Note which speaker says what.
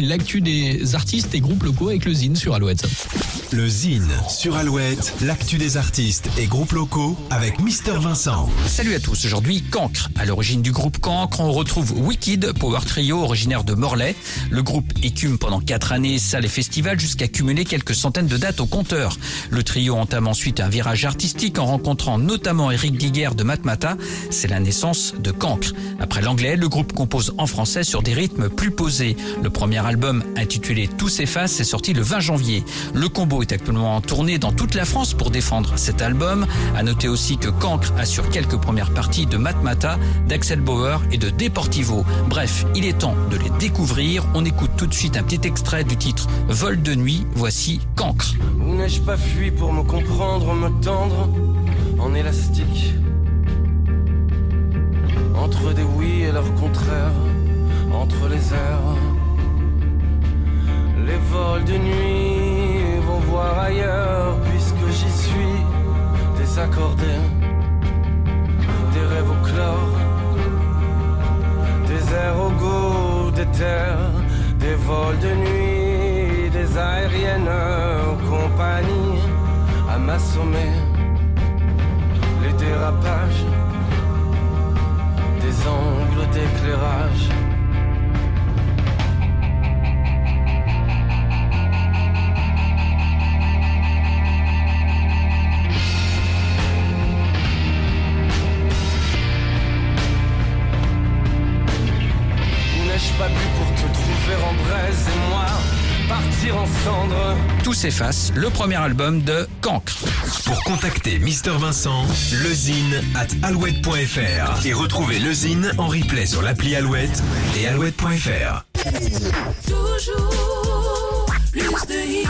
Speaker 1: L'actu des artistes et groupes locaux avec le Zine sur Alouette.
Speaker 2: Le Zine sur Alouette, l'actu des artistes et groupes locaux avec Mister Vincent.
Speaker 3: Salut à tous, aujourd'hui Cancre. À l'origine du groupe Cancre, on retrouve Wicked, power trio originaire de Morlaix. Le groupe écume pendant 4 années salles et festivals jusqu'à cumuler quelques centaines de dates au compteur. Le trio entame ensuite un virage artistique en rencontrant notamment Eric Guiguer de Matmata. C'est la naissance de Cancre. Après l'anglais, le groupe compose en français sur des rythmes plus posés. Le premier album intitulé Tous s'efface est sorti le 20 janvier. Le combo est actuellement en tournée dans toute la France pour défendre cet album. À noter aussi que Cancre assure quelques premières parties de Matmata, d'Axel Bauer et de Deportivo. Bref, il est temps de les découvrir. On écoute tout de suite un petit extrait du titre Vol de nuit. Voici Cancre.
Speaker 4: Où n'ai-je pas fui pour me comprendre, me tendre en élastique Entre des oui et leurs contraires, entre les airs Les vols de nuit vont voir ailleurs puisque j'y suis. Désaccordé Des rêves au chlore, des airs au goût des terres, des vols de nuit, des aériennes compagnie à m'assommer Pour te trouver en braise et moi partir en cendres
Speaker 3: Tout s'efface, le premier album de Cancre.
Speaker 2: Pour contacter Mister Vincent, lezine at alouette.fr et retrouver lezine en replay sur l'appli Alouette et alouette.fr.
Speaker 5: Toujours plus de hits.